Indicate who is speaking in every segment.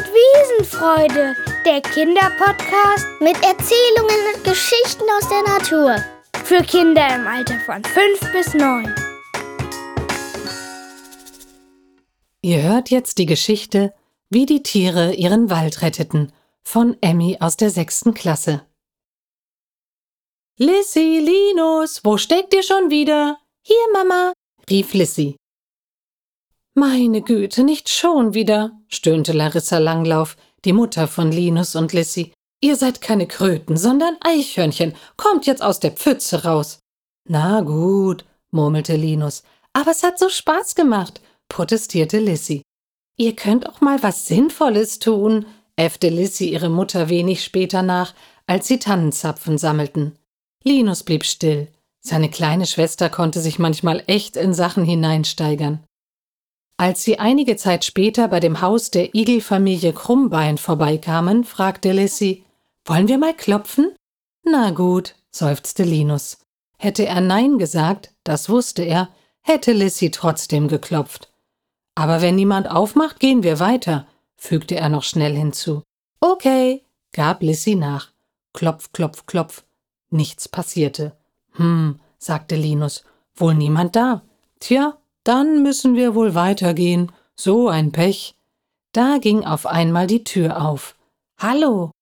Speaker 1: und Wiesenfreude, der Kinderpodcast
Speaker 2: mit Erzählungen und Geschichten aus der Natur.
Speaker 1: Für Kinder im Alter von 5 bis 9.
Speaker 3: Ihr hört jetzt die Geschichte, wie die Tiere ihren Wald retteten, von Emmy aus der sechsten Klasse. Lissy, Linus, wo steckt ihr schon wieder? Hier, Mama, rief Lissy. Meine Güte, nicht schon wieder, stöhnte Larissa Langlauf, die Mutter von Linus und Lissy. Ihr seid keine Kröten, sondern Eichhörnchen. Kommt jetzt aus der Pfütze raus. Na gut, murmelte Linus. Aber es hat so Spaß gemacht, protestierte Lissy. Ihr könnt auch mal was Sinnvolles tun, äffte Lissy ihre Mutter wenig später nach, als sie Tannenzapfen sammelten. Linus blieb still. Seine kleine Schwester konnte sich manchmal echt in Sachen hineinsteigern. Als sie einige Zeit später bei dem Haus der Igelfamilie Krummbein vorbeikamen, fragte Lissy, wollen wir mal klopfen? Na gut, seufzte Linus. Hätte er Nein gesagt, das wusste er, hätte Lissy trotzdem geklopft. Aber wenn niemand aufmacht, gehen wir weiter, fügte er noch schnell hinzu. Okay, gab Lissy nach. Klopf, klopf, klopf. Nichts passierte. Hm, sagte Linus, wohl niemand da. Tja, dann müssen wir wohl weitergehen. So ein Pech. Da ging auf einmal die Tür auf. Hallo.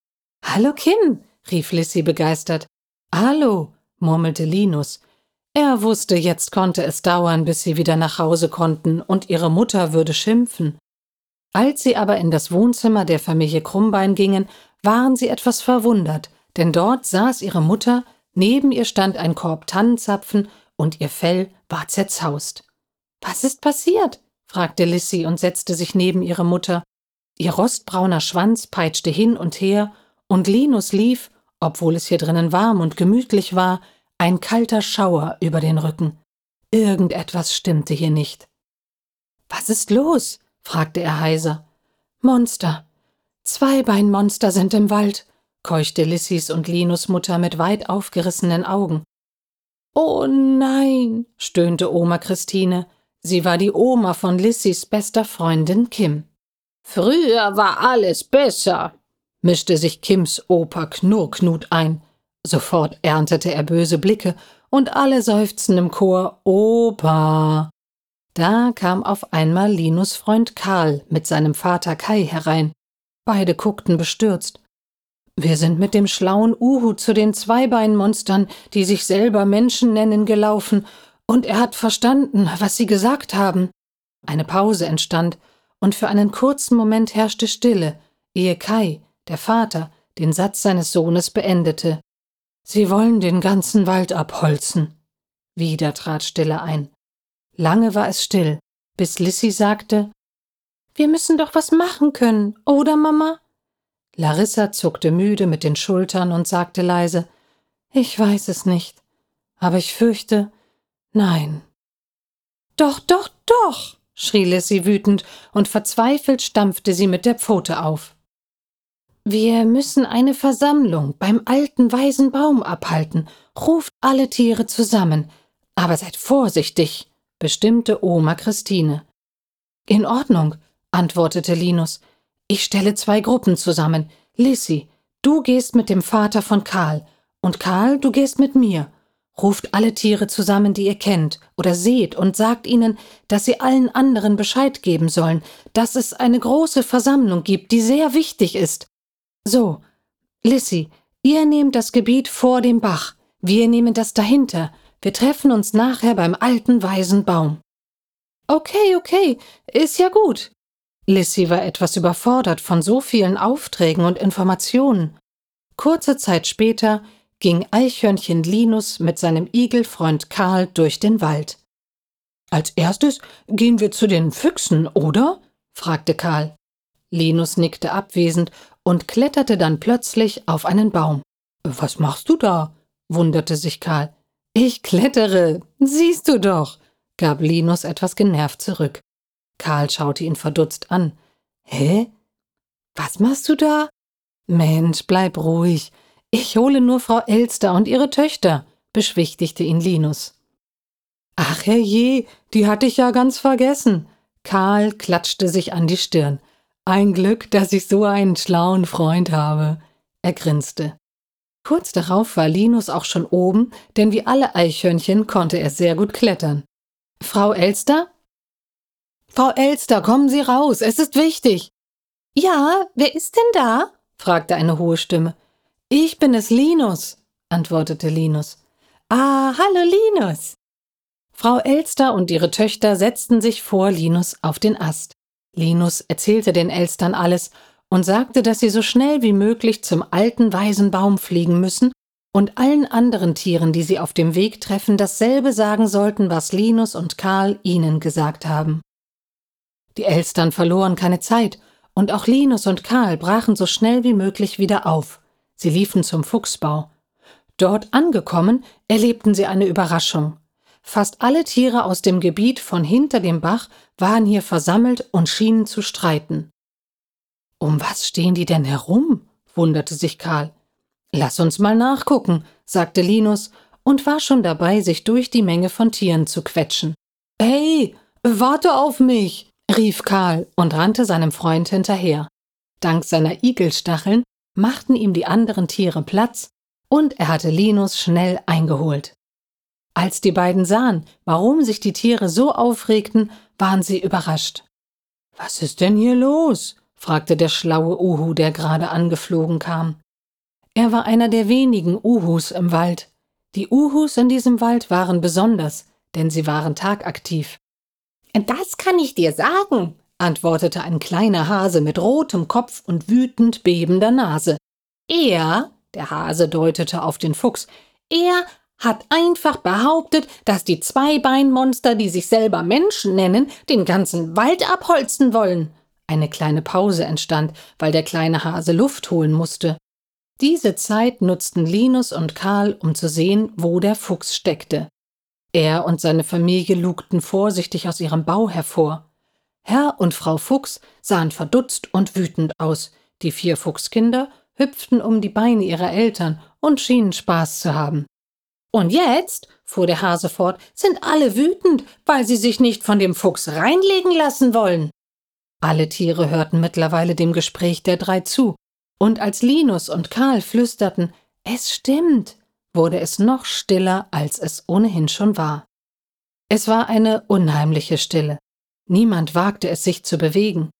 Speaker 3: Hallo, Kim, rief Lissy begeistert. Hallo, murmelte Linus. Er wusste, jetzt konnte es dauern, bis sie wieder nach Hause konnten, und ihre Mutter würde schimpfen. Als sie aber in das Wohnzimmer der Familie Krummbein gingen, waren sie etwas verwundert, denn dort saß ihre Mutter, neben ihr stand ein Korb Tannenzapfen und ihr Fell war zerzaust. Was ist passiert? fragte Lissy und setzte sich neben ihre Mutter. Ihr rostbrauner Schwanz peitschte hin und her, und Linus lief, obwohl es hier drinnen warm und gemütlich war, ein kalter Schauer über den Rücken. Irgendetwas stimmte hier nicht. Was ist los? fragte er heiser. Monster. Zweibeinmonster sind im Wald, keuchte Lissys und Linus Mutter mit weit aufgerissenen Augen. Oh nein, stöhnte Oma Christine. Sie war die Oma von Lissys bester Freundin Kim. Früher war alles besser, mischte sich Kims Opa Knurrknut ein. Sofort erntete er böse Blicke und alle seufzten im Chor Opa. Da kam auf einmal Linus Freund Karl mit seinem Vater Kai herein. Beide guckten bestürzt. Wir sind mit dem schlauen Uhu zu den Zweibeinmonstern, die sich selber Menschen nennen, gelaufen und er hat verstanden, was Sie gesagt haben. Eine Pause entstand, und für einen kurzen Moment herrschte Stille, ehe Kai, der Vater, den Satz seines Sohnes beendete. Sie wollen den ganzen Wald abholzen. Wieder trat Stille ein. Lange war es still, bis Lissy sagte, Wir müssen doch was machen können, oder Mama? Larissa zuckte müde mit den Schultern und sagte leise, Ich weiß es nicht, aber ich fürchte, Nein. Doch, doch, doch, schrie Lissy wütend, und verzweifelt stampfte sie mit der Pfote auf. Wir müssen eine Versammlung beim alten weisen Baum abhalten. Ruft alle Tiere zusammen. Aber seid vorsichtig, bestimmte Oma Christine. In Ordnung, antwortete Linus. Ich stelle zwei Gruppen zusammen. Lissy, du gehst mit dem Vater von Karl, und Karl, du gehst mit mir. Ruft alle Tiere zusammen, die ihr kennt oder seht, und sagt ihnen, dass sie allen anderen Bescheid geben sollen, dass es eine große Versammlung gibt, die sehr wichtig ist. So, Lissy, ihr nehmt das Gebiet vor dem Bach, wir nehmen das dahinter, wir treffen uns nachher beim alten weisen Baum. Okay, okay, ist ja gut. Lissy war etwas überfordert von so vielen Aufträgen und Informationen. Kurze Zeit später ging Eichhörnchen Linus mit seinem Igelfreund Karl durch den Wald. Als erstes gehen wir zu den Füchsen, oder? fragte Karl. Linus nickte abwesend und kletterte dann plötzlich auf einen Baum. Was machst du da? wunderte sich Karl. Ich klettere, siehst du doch, gab Linus etwas genervt zurück. Karl schaute ihn verdutzt an. Hä? Was machst du da? Mensch, bleib ruhig. Ich hole nur Frau Elster und ihre Töchter, beschwichtigte ihn Linus. Ach herrje, die hatte ich ja ganz vergessen. Karl klatschte sich an die Stirn. Ein Glück, dass ich so einen schlauen Freund habe. Er grinste. Kurz darauf war Linus auch schon oben, denn wie alle Eichhörnchen konnte er sehr gut klettern. Frau Elster? Frau Elster, kommen Sie raus, es ist wichtig. Ja, wer ist denn da? fragte eine hohe Stimme. Ich bin es, Linus, antwortete Linus. Ah, hallo Linus. Frau Elster und ihre Töchter setzten sich vor Linus auf den Ast. Linus erzählte den Elstern alles und sagte, dass sie so schnell wie möglich zum alten weisen Baum fliegen müssen und allen anderen Tieren, die sie auf dem Weg treffen, dasselbe sagen sollten, was Linus und Karl ihnen gesagt haben. Die Elstern verloren keine Zeit, und auch Linus und Karl brachen so schnell wie möglich wieder auf. Sie liefen zum Fuchsbau. Dort angekommen, erlebten sie eine Überraschung. Fast alle Tiere aus dem Gebiet von hinter dem Bach waren hier versammelt und schienen zu streiten. Um was stehen die denn herum? wunderte sich Karl. Lass uns mal nachgucken, sagte Linus und war schon dabei, sich durch die Menge von Tieren zu quetschen. Hey, warte auf mich, rief Karl und rannte seinem Freund hinterher. Dank seiner Igelstacheln machten ihm die anderen Tiere Platz und er hatte Linus schnell eingeholt. Als die beiden sahen, warum sich die Tiere so aufregten, waren sie überrascht. Was ist denn hier los? fragte der schlaue Uhu, der gerade angeflogen kam. Er war einer der wenigen Uhus im Wald. Die Uhus in diesem Wald waren besonders, denn sie waren tagaktiv. Das kann ich dir sagen, antwortete ein kleiner Hase mit rotem Kopf und wütend bebender Nase. Er, der Hase deutete auf den Fuchs, er hat einfach behauptet, dass die Zweibeinmonster, die sich selber Menschen nennen, den ganzen Wald abholzen wollen. Eine kleine Pause entstand, weil der kleine Hase Luft holen musste. Diese Zeit nutzten Linus und Karl, um zu sehen, wo der Fuchs steckte. Er und seine Familie lugten vorsichtig aus ihrem Bau hervor. Herr und Frau Fuchs sahen verdutzt und wütend aus. Die vier Fuchskinder hüpften um die Beine ihrer Eltern und schienen Spaß zu haben. Und jetzt, fuhr der Hase fort, sind alle wütend, weil sie sich nicht von dem Fuchs reinlegen lassen wollen. Alle Tiere hörten mittlerweile dem Gespräch der drei zu, und als Linus und Karl flüsterten, es stimmt, wurde es noch stiller, als es ohnehin schon war. Es war eine unheimliche Stille. Niemand wagte es sich zu bewegen.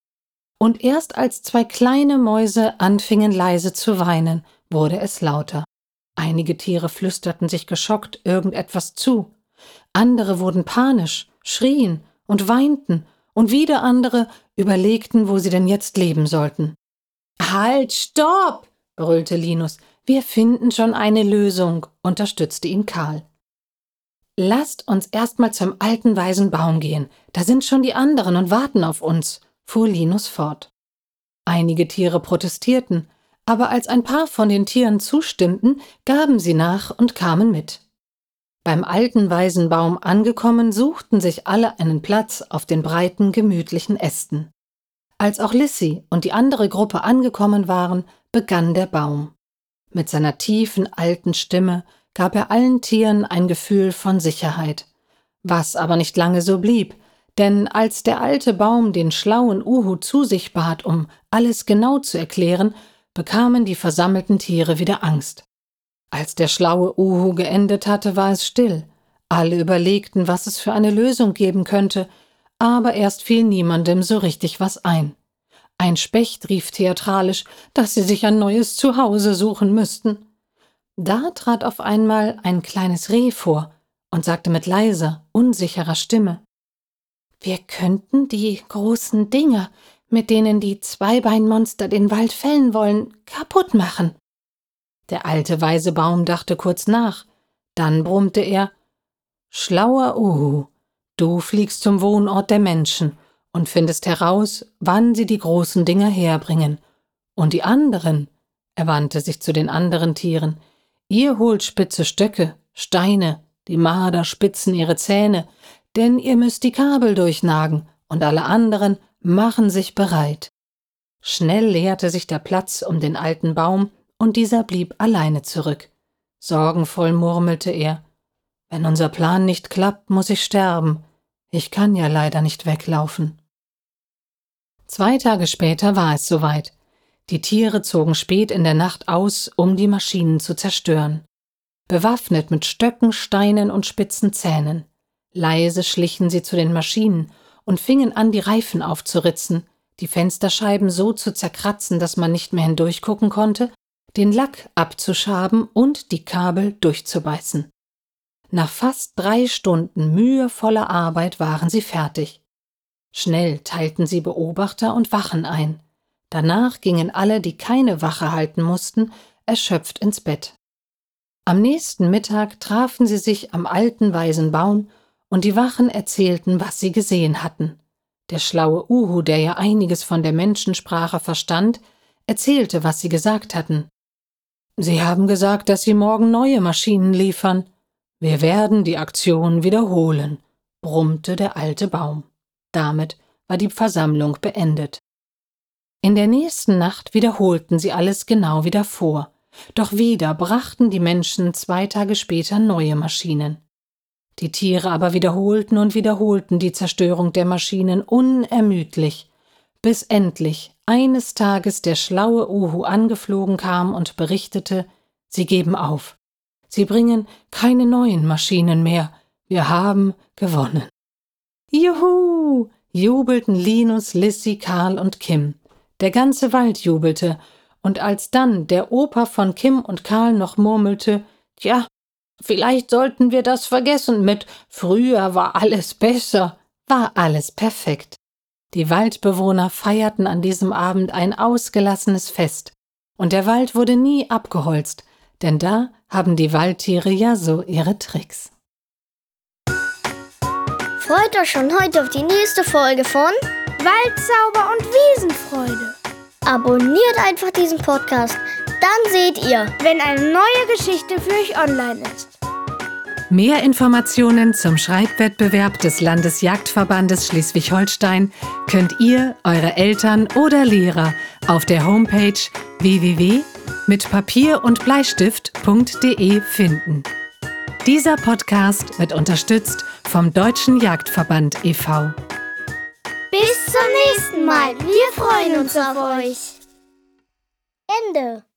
Speaker 3: Und erst als zwei kleine Mäuse anfingen leise zu weinen, wurde es lauter. Einige Tiere flüsterten sich geschockt irgendetwas zu, andere wurden panisch, schrien und weinten, und wieder andere überlegten, wo sie denn jetzt leben sollten. Halt, stopp! brüllte Linus. Wir finden schon eine Lösung, unterstützte ihn Karl. Lasst uns erstmal zum alten weisen Baum gehen. Da sind schon die anderen und warten auf uns, fuhr Linus fort. Einige Tiere protestierten, aber als ein paar von den Tieren zustimmten, gaben sie nach und kamen mit. Beim alten Waisenbaum angekommen, suchten sich alle einen Platz auf den breiten, gemütlichen Ästen. Als auch Lissy und die andere Gruppe angekommen waren, begann der Baum. Mit seiner tiefen, alten Stimme gab er allen Tieren ein Gefühl von Sicherheit. Was aber nicht lange so blieb, denn als der alte Baum den schlauen Uhu zu sich bat, um alles genau zu erklären, bekamen die versammelten Tiere wieder Angst. Als der schlaue Uhu geendet hatte, war es still. Alle überlegten, was es für eine Lösung geben könnte, aber erst fiel niemandem so richtig was ein. Ein Specht rief theatralisch, dass sie sich ein neues Zuhause suchen müssten. Da trat auf einmal ein kleines Reh vor und sagte mit leiser, unsicherer Stimme Wir könnten die großen Dinger, mit denen die Zweibeinmonster den Wald fällen wollen, kaputt machen. Der alte weise Baum dachte kurz nach, dann brummte er Schlauer Uhu, du fliegst zum Wohnort der Menschen und findest heraus, wann sie die großen Dinger herbringen. Und die anderen, er wandte sich zu den anderen Tieren, ihr holt spitze Stöcke, Steine, die Marder spitzen ihre Zähne, denn ihr müsst die Kabel durchnagen, und alle anderen machen sich bereit. Schnell leerte sich der Platz um den alten Baum, und dieser blieb alleine zurück. Sorgenvoll murmelte er Wenn unser Plan nicht klappt, muss ich sterben. Ich kann ja leider nicht weglaufen. Zwei Tage später war es soweit. Die Tiere zogen spät in der Nacht aus, um die Maschinen zu zerstören. Bewaffnet mit Stöcken, Steinen und spitzen Zähnen. Leise schlichen sie zu den Maschinen und fingen an, die Reifen aufzuritzen, die Fensterscheiben so zu zerkratzen, dass man nicht mehr hindurchgucken konnte, den Lack abzuschaben und die Kabel durchzubeißen. Nach fast drei Stunden mühevoller Arbeit waren sie fertig. Schnell teilten sie Beobachter und Wachen ein. Danach gingen alle, die keine Wache halten mussten, erschöpft ins Bett. Am nächsten Mittag trafen sie sich am alten weisen Baum und die Wachen erzählten, was sie gesehen hatten. Der schlaue Uhu, der ja einiges von der Menschensprache verstand, erzählte, was sie gesagt hatten. Sie haben gesagt, dass Sie morgen neue Maschinen liefern. Wir werden die Aktion wiederholen, brummte der alte Baum. Damit war die Versammlung beendet. In der nächsten Nacht wiederholten sie alles genau wie davor, doch wieder brachten die Menschen zwei Tage später neue Maschinen. Die Tiere aber wiederholten und wiederholten die Zerstörung der Maschinen unermüdlich, bis endlich eines Tages der schlaue Uhu angeflogen kam und berichtete, sie geben auf. Sie bringen keine neuen Maschinen mehr. Wir haben gewonnen. Juhu! jubelten Linus, Lissy, Karl und Kim. Der ganze Wald jubelte, und als dann der Opa von Kim und Karl noch murmelte, Tja, vielleicht sollten wir das vergessen mit früher war alles besser, war alles perfekt. Die Waldbewohner feierten an diesem Abend ein ausgelassenes Fest, und der Wald wurde nie abgeholzt, denn da haben die Waldtiere ja so ihre Tricks.
Speaker 2: Freut euch schon heute auf die nächste Folge von
Speaker 1: Waldzauber und Wiesenfreude.
Speaker 2: Abonniert einfach diesen Podcast, dann seht ihr,
Speaker 1: wenn eine neue Geschichte für euch online ist.
Speaker 3: Mehr Informationen zum Schreibwettbewerb des Landesjagdverbandes Schleswig-Holstein könnt ihr, eure Eltern oder Lehrer auf der Homepage www.mitpapier und Bleistift.de finden. Dieser Podcast wird unterstützt vom Deutschen Jagdverband e.V.
Speaker 2: Zum nächsten Mal. Wir freuen uns auf euch. Ende.